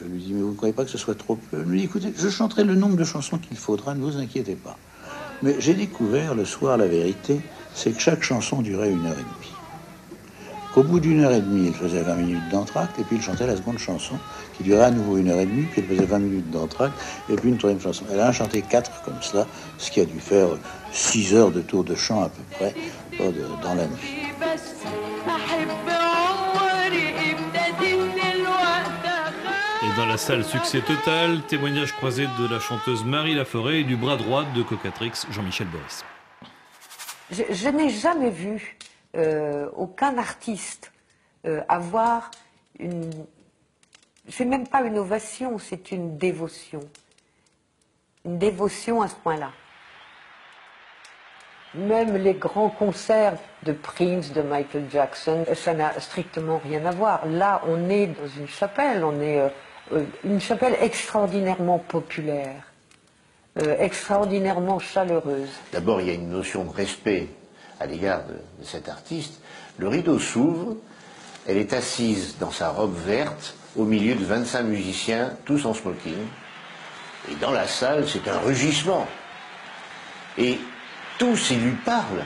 je lui dis, mais vous ne croyez pas que ce soit trop peu? Elle me dit, écoutez, je chanterai le nombre de chansons qu'il faudra, ne vous inquiétez pas. Mais j'ai découvert le soir la vérité, c'est que chaque chanson durait une heure et demie. Au bout d'une heure et demie, il faisait 20 minutes d'entracte, et puis il chantait la seconde chanson, qui durait à nouveau une heure et demie, puis il faisait 20 minutes d'entracte, et puis une troisième chanson. Elle a chanté quatre comme cela, ce qui a dû faire six heures de tour de chant à peu près dans la nuit. Et dans la salle succès total, témoignage croisé de la chanteuse Marie Laforêt et du bras droit de Cocatrix, Jean-Michel Boris. je n'ai jamais vu euh, aucun artiste euh, avoir une. C'est même pas une ovation, c'est une dévotion. Une dévotion à ce point-là. Même les grands concerts de Prince, de Michael Jackson, ça n'a strictement rien à voir. Là, on est dans une chapelle, on est euh, une chapelle extraordinairement populaire, extraordinairement chaleureuse. D'abord, il y a une notion de respect à l'égard de, cet artiste, le rideau s'ouvre, elle est assise dans sa robe verte au milieu de 25 musiciens, tous en smoking. Et dans la salle, c'est un rugissement. Et tous, ils lui parlent.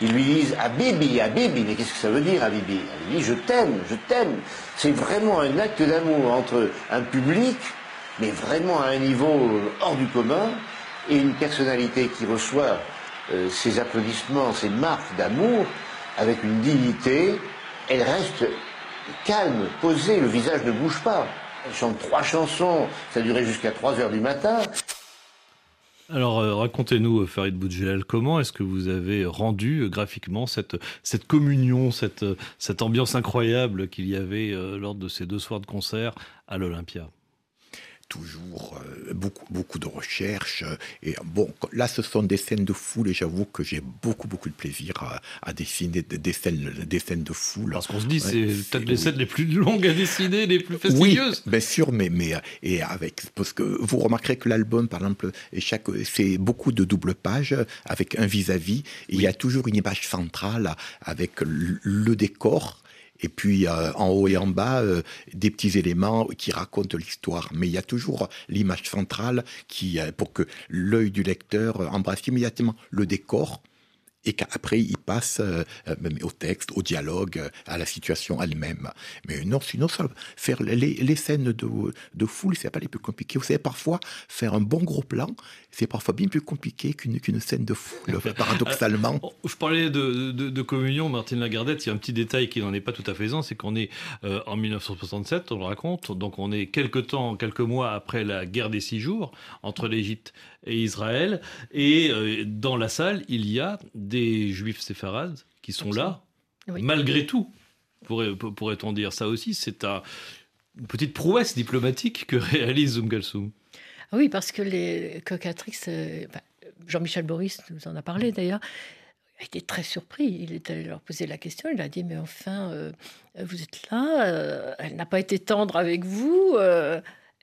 Ils lui disent Habibi, Habibi, mais qu'est-ce que ça veut dire Habibi? Habibi, je t'aime, je t'aime. C'est vraiment un acte d'amour entre un public, mais vraiment à un niveau hors du commun, et une personnalité qui reçoit euh, ces applaudissements, ces marques d'amour, avec une dignité, elle reste calme, posée, le visage ne bouge pas. Elle chante trois chansons, ça durait jusqu'à 3 heures du matin. Alors euh, racontez-nous, Farid Boudjelal, comment est-ce que vous avez rendu euh, graphiquement cette, communion, cette ambiance incroyable qu'il y avait lors de ces deux soirs de concert à l'Olympia? Toujours euh, beaucoup, beaucoup de recherches. Et bon, là, ce sont des scènes de foule et j'avoue que j'ai beaucoup, beaucoup de plaisir à, dessiner des scènes, des scènes de foule. Parce qu'on se dit, c'est peut-être les scènes les plus longues à dessiner, les plus fastidieuses. Oui, bien sûr, mais, mais et avec, parce que vous remarquerez que l'album, par exemple, chaque, c'est beaucoup de double pages avec un vis-à-vis. il y a toujours une image centrale avec le décor et puis euh, en haut et en bas euh, des petits éléments qui racontent l'histoire. Mais il y a toujours l'image centrale qui, euh, pour que l'œil du lecteur embrasse immédiatement le décor et qu'après il passe euh, euh, au texte, au dialogue, euh, à la situation elle-même. Mais non, sinon, ça, faire les, les scènes de, de foule, c'est pas les plus compliqués. Vous savez, parfois, faire un bon gros plan, c'est parfois bien plus compliqué qu'une scène de foule, (laughs) paradoxalement. Je parlais de, de, communion, Martine Lagardette, il y a un petit détail qui n'en est pas tout à fait c'est qu'on est, en 1967, on le raconte, donc on est quelques temps, quelques mois après la guerre des six jours entre l'Égypte et Israël, et dans la salle, il y a des juifs séfarades qui sont là, malgré tout, pourrait-on dire. Ça aussi, c'est une petite prouesse diplomatique que réalise Zoum ah Oui, parce que les cocatrix, euh, Jean-Michel Boris nous en a parlé d'ailleurs, a été très surpris. Il est allé leur poser la question. Il a dit Mais enfin, euh, vous êtes là, euh, elle n'a pas été tendre avec vous.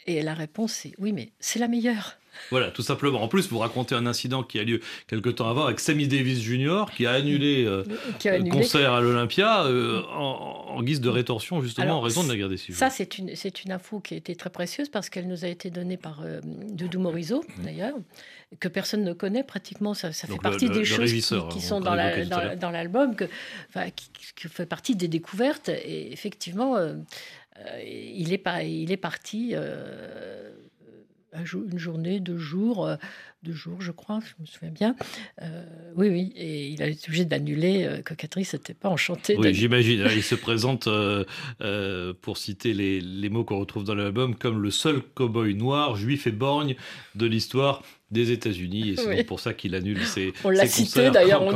Et la réponse est Oui, mais c'est la meilleure. Voilà, tout simplement. En plus, vous racontez un incident qui a lieu quelque temps avant avec Sammy Davis Jr. qui a annulé, euh, le concert à l'Olympia euh, en, guise de rétorsion justement en raison de la guerre des civils. Ça, c'est une, c'est une info qui a été très précieuse parce qu'elle nous a été donnée par euh, Doudou Morizot d'ailleurs, que personne ne connaît pratiquement. Ça, fait partie des choses qui, sont dans, dans, l'album, qui, qui, fait partie des découvertes. Et effectivement, il, est il est parti une journée, deux jours, euh, deux jours, je crois, je me souviens bien. Euh, oui, oui, et il a été obligé d'annuler. Euh, Cocatrice n'était pas enchanté. Oui, j'imagine. Il se (laughs) présente, euh, pour citer les, les mots qu'on retrouve dans l'album, comme le seul cow-boy noir, juif et borgne de l'histoire des États-Unis et c'est pour ça qu'il annule ses On l'a cité d'ailleurs, on,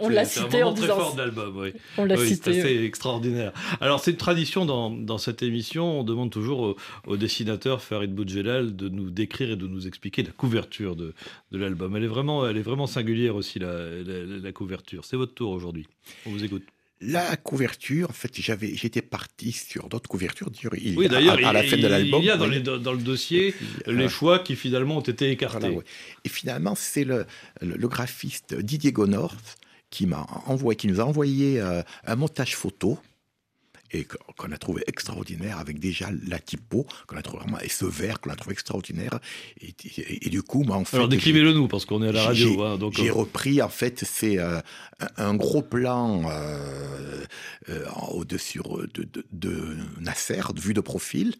on, l'a cité en disant. fort d'album, oui. On l'a cité. C'est extraordinaire. Alors c'est une tradition dans, dans, cette émission, on demande toujours au, dessinateur Farid Boudjelal de nous décrire et de nous expliquer la couverture de, de l'album. Elle est vraiment, elle est vraiment singulière aussi la, la couverture. C'est votre tour aujourd'hui. On vous écoute. La couverture, en fait, j'avais, j'étais parti sur d'autres couvertures. Il, oui, d'ailleurs, à, la fin de l'album. Il y a dans, dans le dossier les choix qui finalement ont été écartés. Et finalement, c'est le, le, graphiste Didier Gonors qui m'a envoyé, qui nous a envoyé euh, un montage photo et qu'on a trouvé extraordinaire avec déjà la typo qu'on a trouvé vraiment et ce verre qu'on a trouvé extraordinaire. Et, du coup en fait alors décrivez-le nous parce qu'on est à la radio hein, donc j'ai euh, repris en fait c'est euh, un gros plan euh, au-dessus de, de, Nasser vue de profil.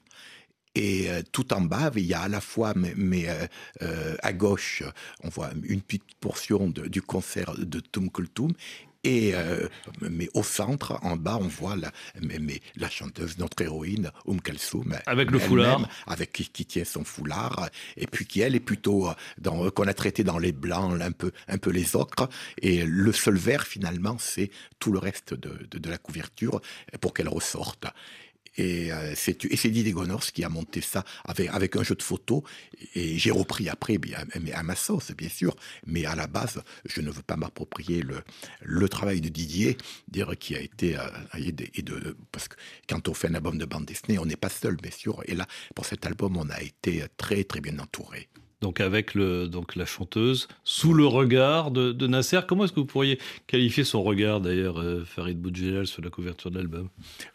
Et tout en bas, il y a à la fois, mais, à gauche, on voit une petite portion du concert de Tum Kultum, et, euh, mais au centre, en bas, on voit la, mais, la chanteuse, notre héroïne, Um Kalsoum. Avec le foulard. Avec qui, qui, tient son foulard. Et puis qui, elle, est plutôt, euh, dans, euh, qu'on a traité dans les blancs, un peu, un peu les ocres. Et le seul vert, finalement, c'est tout le reste de, de, de la couverture pour qu'elle ressorte. Et euh, c'est Didier Gonors qui a monté ça avec, un jeu de photos. Et j'ai repris après, bien, à ma sauce, bien sûr. Mais à la base, je ne veux pas m'approprier le, travail de Didier, dire qui a été. Euh, et parce que quand on fait un album de bande dessinée, on n'est pas seul, bien sûr. Et là, pour cet album, on a été très, très bien entouré donc avec le, donc la chanteuse, sous le regard de, de Nasser. Comment est-ce que vous pourriez qualifier son regard d'ailleurs, euh, Farid Boudjelal, sur la couverture de l'album?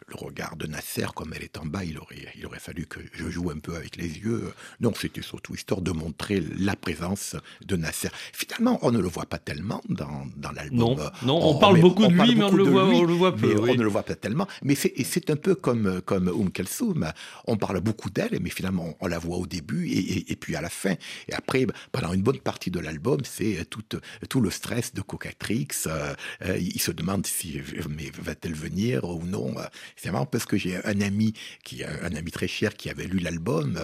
Le regard de Nasser, comme elle est en bas, il aurait, il aurait fallu que je joue un peu avec les yeux. Non, c'était surtout histoire de montrer la présence de Nasser. Finalement, on ne le voit pas tellement dans, dans l'album. Non, non on, parle beaucoup de lui, mais on, le voit, on le voit peu. On ne le voit pas tellement. Mais c'est un peu comme, comme Um Kelsoum. On parle beaucoup d'elle, mais finalement, on la voit au début et, et puis à la fin. Et après, pendant une bonne partie de l'album, c'est tout, tout le stress de Cocatrix. Euh, euh, il se demande si mais va-t-elle venir ou non. C'est marrant parce que j'ai un ami qui un ami très cher qui avait lu l'album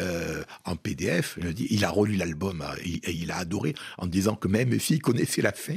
euh, en PDF. Il, a relu l'album et il a adoré en disant que même s'il connaissait la fin,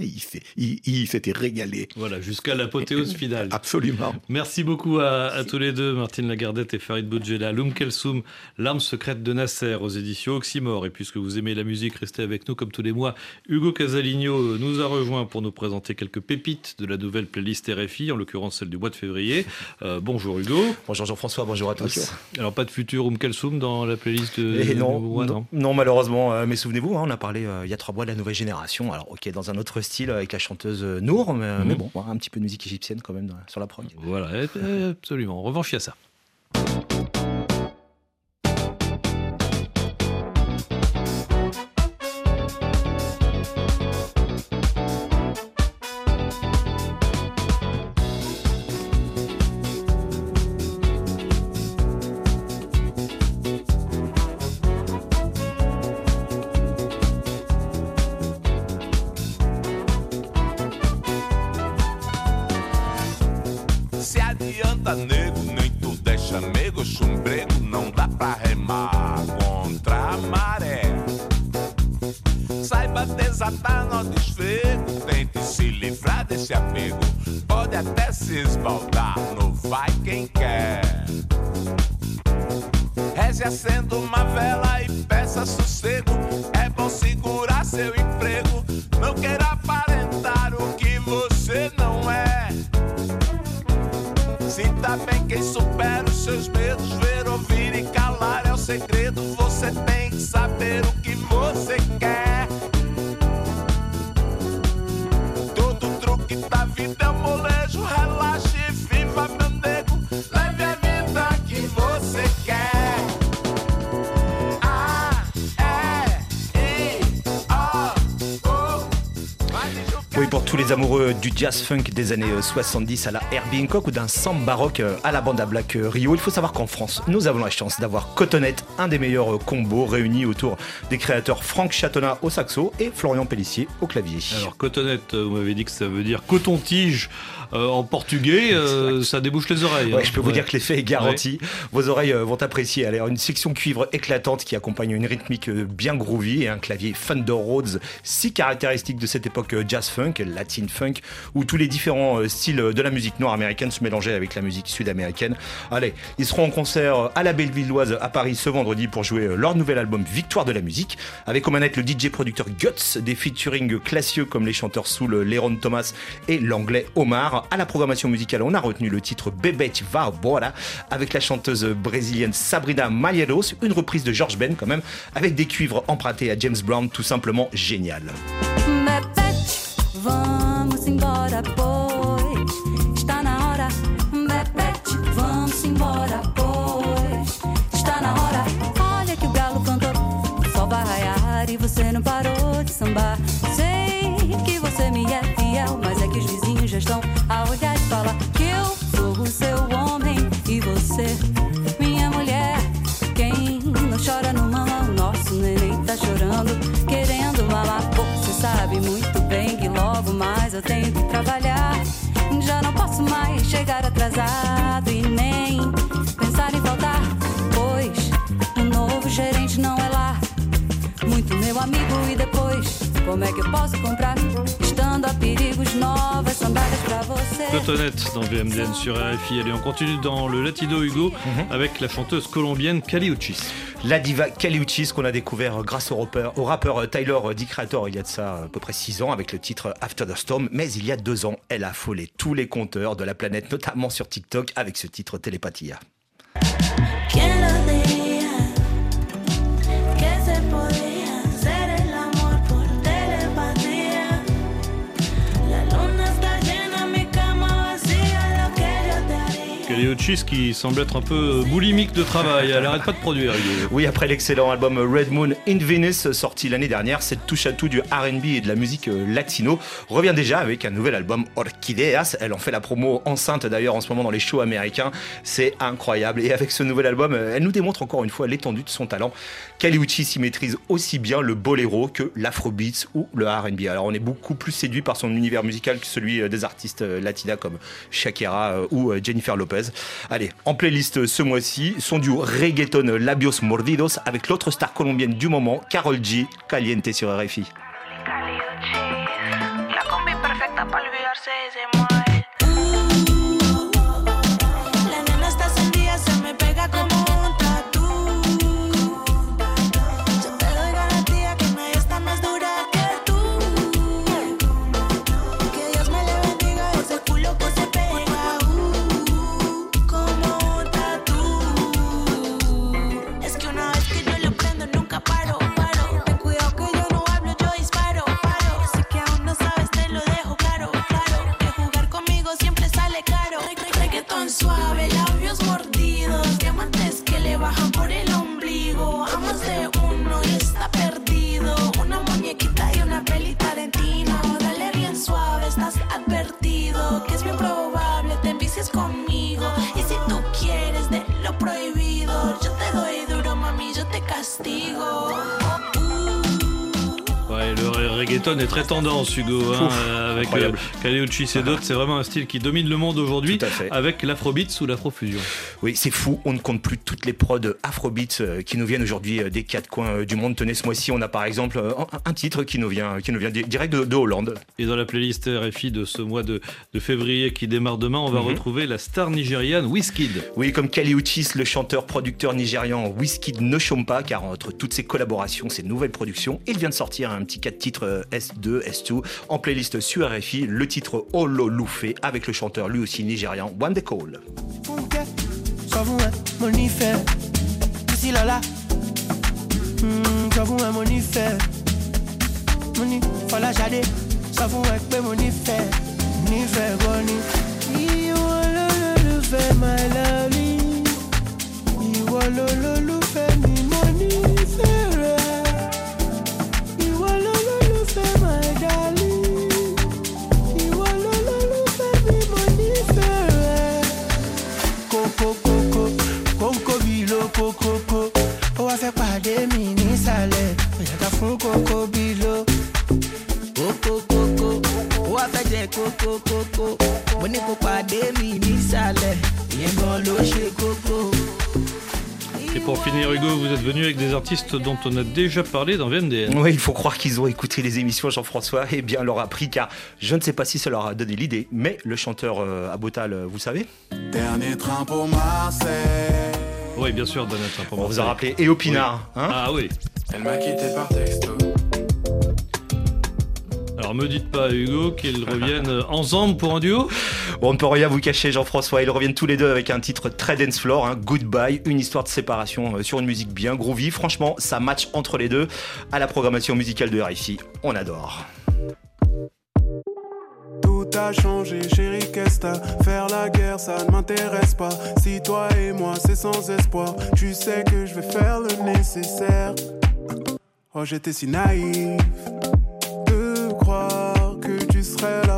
il s'était régalé. Voilà, jusqu'à l'apothéose finale. (laughs) Absolument. Merci beaucoup à, tous les deux, Martine Lagardette et Farid Boudjela. Loum Kelsoum, L'arme secrète de Nasser aux éditions Oxymore. Et puisque vous aimez la musique, restez avec nous comme tous les mois. Hugo Casaligno nous a rejoint pour nous présenter quelques pépites de la nouvelle playlist RFI, en l'occurrence celle du mois de février. Euh, bonjour Hugo. Bonjour Jean-François, bonjour à tous. Alors pas de futur Oum Kelsoum dans la playlist de... Eh non, non, malheureusement. Euh, mais souvenez-vous, hein, on a parlé euh, il y a trois mois de la nouvelle génération. Alors ok, dans un autre style avec la chanteuse Nour, mais, mais mhm. bon, un petit peu de musique égyptienne quand même sur la prog. Voilà, absolument. En revanche, il y a ça. tristeza tá no desfecho, Tente se livrar desse apego. Pode até se esbaldar no vai quem quer. Reze acendo uma vela e peça sossego. É bom segurar seu emprego. Não queira aparentar o que você não é. Sinta bem quem supera os seus medos. Ver, ouvir e calar é o segredo. Você tem que saber o que você quer. Tous les amoureux du jazz funk des années 70 à la Herbie Hancock ou d'un samba baroque à la bande à Black Rio, il faut savoir qu'en France, nous avons la chance d'avoir Cotonnette, un des meilleurs combos réunis autour des créateurs Franck Chatonnat au saxo et Florian Pellissier au clavier. Alors Cotonnette, vous m'avez dit que ça veut dire coton-tige euh, en portugais, euh, ça débouche les oreilles. Ouais, hein. Je peux vous dire que l'effet est garanti. Vos oreilles euh, vont apprécier. Alors, une section cuivre éclatante qui accompagne une rythmique bien groovy et un clavier Thunder Rhodes, si caractéristique de cette époque jazz funk, latin funk, où tous les différents styles de la musique nord-américaine se mélangeaient avec la musique sud-américaine. Allez, ils seront en concert à la Bellevilloise à Paris ce vendredi pour jouer leur nouvel album Victoire de la musique, avec au manette le DJ producteur Guts, des featuring classieux comme les chanteurs soul Leron Thomas et l'anglais Omar à la programmation musicale, on a retenu le titre Bebete Va Bora avec la chanteuse brésilienne Sabrina Malheiros, une reprise de George Ben quand même, avec des cuivres empruntés à James Brown, tout simplement génial. estão a olhar e falar que eu sou o seu homem e você, minha mulher. Quem não chora no mama, o nosso neném tá chorando, querendo mamar. Você sabe muito bem que logo mais eu tenho que trabalhar. Já não posso mais chegar atrasado e nem pensar em faltar, pois o novo gerente não é lá. Muito meu amigo, e depois, como é que eu posso comprar? Cotonette dans VMDN sur RFI. Allez, on continue dans le Latino Hugo mhm. avec la chanteuse colombienne Caliuchis. La diva Caliuchis qu'on a découvert grâce au rappeur, au rappeur Tyler D. Creator il y a de ça à peu près 6 ans avec le titre After the Storm. Mais il y a deux ans, elle a affolé tous les compteurs de la planète, notamment sur TikTok avec ce titre Télépathia. Uchis qui semble être un peu boulimique de travail. Elle n'arrête pas de produire. Oui, après l'excellent album Red Moon in Venus sorti l'année dernière, cette touche à tout du RB et de la musique euh, latino revient déjà avec un nouvel album Orchideas. Elle en fait la promo enceinte d'ailleurs en ce moment dans les shows américains. C'est incroyable. Et avec ce nouvel album, euh, elle nous démontre encore une fois l'étendue de son talent. Kali Uchis y maîtrise aussi bien le boléro que l'afrobeats ou le RB. Alors on est beaucoup plus séduit par son univers musical que celui euh, des artistes latinas comme Shakira ou Jennifer Lopez. Allez, en playlist ce mois-ci, son duo reggaeton Labios Mordidos avec l'autre star colombienne du moment, Carol G, Caliente sur RFI. Reggaeton est très tendance, Hugo, hein, avec Kaleuchi et d'autres. C'est vraiment un style qui domine le monde aujourd'hui, avec l'afrobeat ou l'afrofusion. Oui, c'est fou. On ne compte plus toutes les prods afrobeats euh, qui nous viennent aujourd'hui euh, des quatre coins euh, du monde. Tenez, ce mois-ci, on a par exemple un titre qui nous vient, qui nous vient direct de, Hollande. Et dans la playlist RFI de ce mois de, février qui démarre demain, on va mhm. retrouver la star nigériane Wizkid. Oui, comme Kaliuchis, le chanteur-producteur nigérian Wizkid ne chôme pas, car entre toutes ses collaborations, ses nouvelles productions, il vient de sortir un petit 4 titres S2, S2, en playlist sur RFI, le titre Olo Loufé avec le chanteur lui aussi nigérian One The kókó kókó mo ní kó pàdé mi nísàlẹ̀ ìyẹn gan ló ṣe kókó. Et pour finir, Hugo, vous êtes venu avec des artistes dont on a déjà parlé dans VMDN. Oui, il faut croire qu'ils ont écouté les émissions Jean-François et bien leur a pris car je ne sais pas si ça leur a donné l'idée, mais le chanteur euh, Abotal, euh, vous savez Dernier train pour Marseille. Oui, bien sûr, Dernier train pour On Marseille. vous a rappelé et Opinard. Oui. hein? Ah oui. Elle m'a quitté par texto. Alors me dites pas, Hugo, qu'ils reviennent ensemble pour un duo Bon, on ne peut rien vous cacher, Jean-François. Ils reviennent tous les deux avec un titre très dance floor, hein, Goodbye, une histoire de séparation euh, sur une musique bien groovy. Franchement, ça match entre les deux. À la programmation musicale de RFI, on adore. Tout a changé, chérie, qu'est-ce t'as? Faire la guerre, ça ne m'intéresse pas. Si toi et moi, c'est sans espoir, tu sais que je vais faire le nécessaire. Oh, j'étais si naïf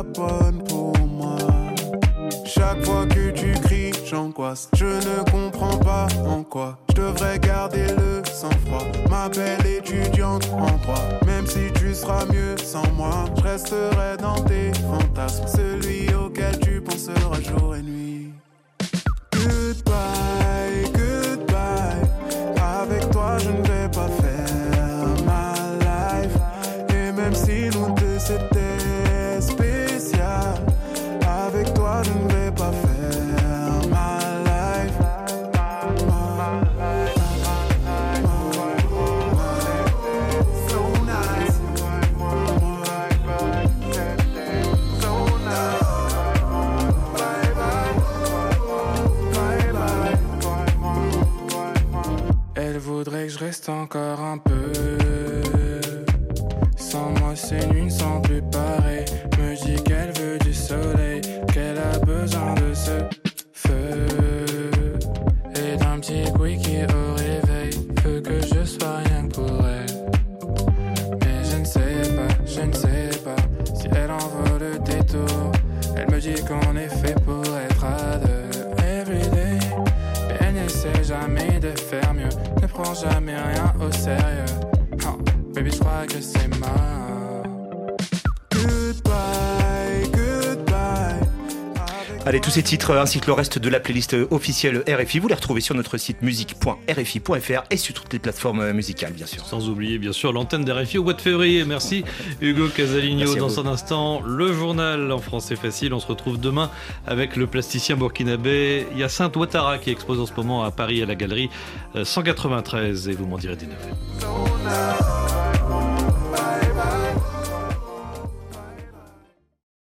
bonne pour moi. Chaque fois que tu cries, j'angoisse. Je ne comprends pas en quoi je devrais garder le sang-froid. Ma belle étudiante en droit, même si tu seras mieux sans moi, je resterai dans tes fantasmes. Celui auquel tu penseras jour et nuit. Goodbye, goodbye. Avec toi, je ne vais pas faire encore un peu. Sans moi, ces nuits ne sont plus pareilles. Allez, tous ces titres ainsi que le reste de la playlist officielle RFI, vous les retrouvez sur notre site musique.rfi.fr et sur toutes les plateformes musicales, bien sûr. Sans oublier bien sûr l'antenne d'RFI au mois de février. Merci Hugo Casaligno. Merci Dans un instant, le journal en français facile. On se retrouve demain avec le plasticien burkinabé Yacinthe Ouattara qui expose en ce moment à Paris à la galerie euh, 193 et vous m'en direz des nouvelles.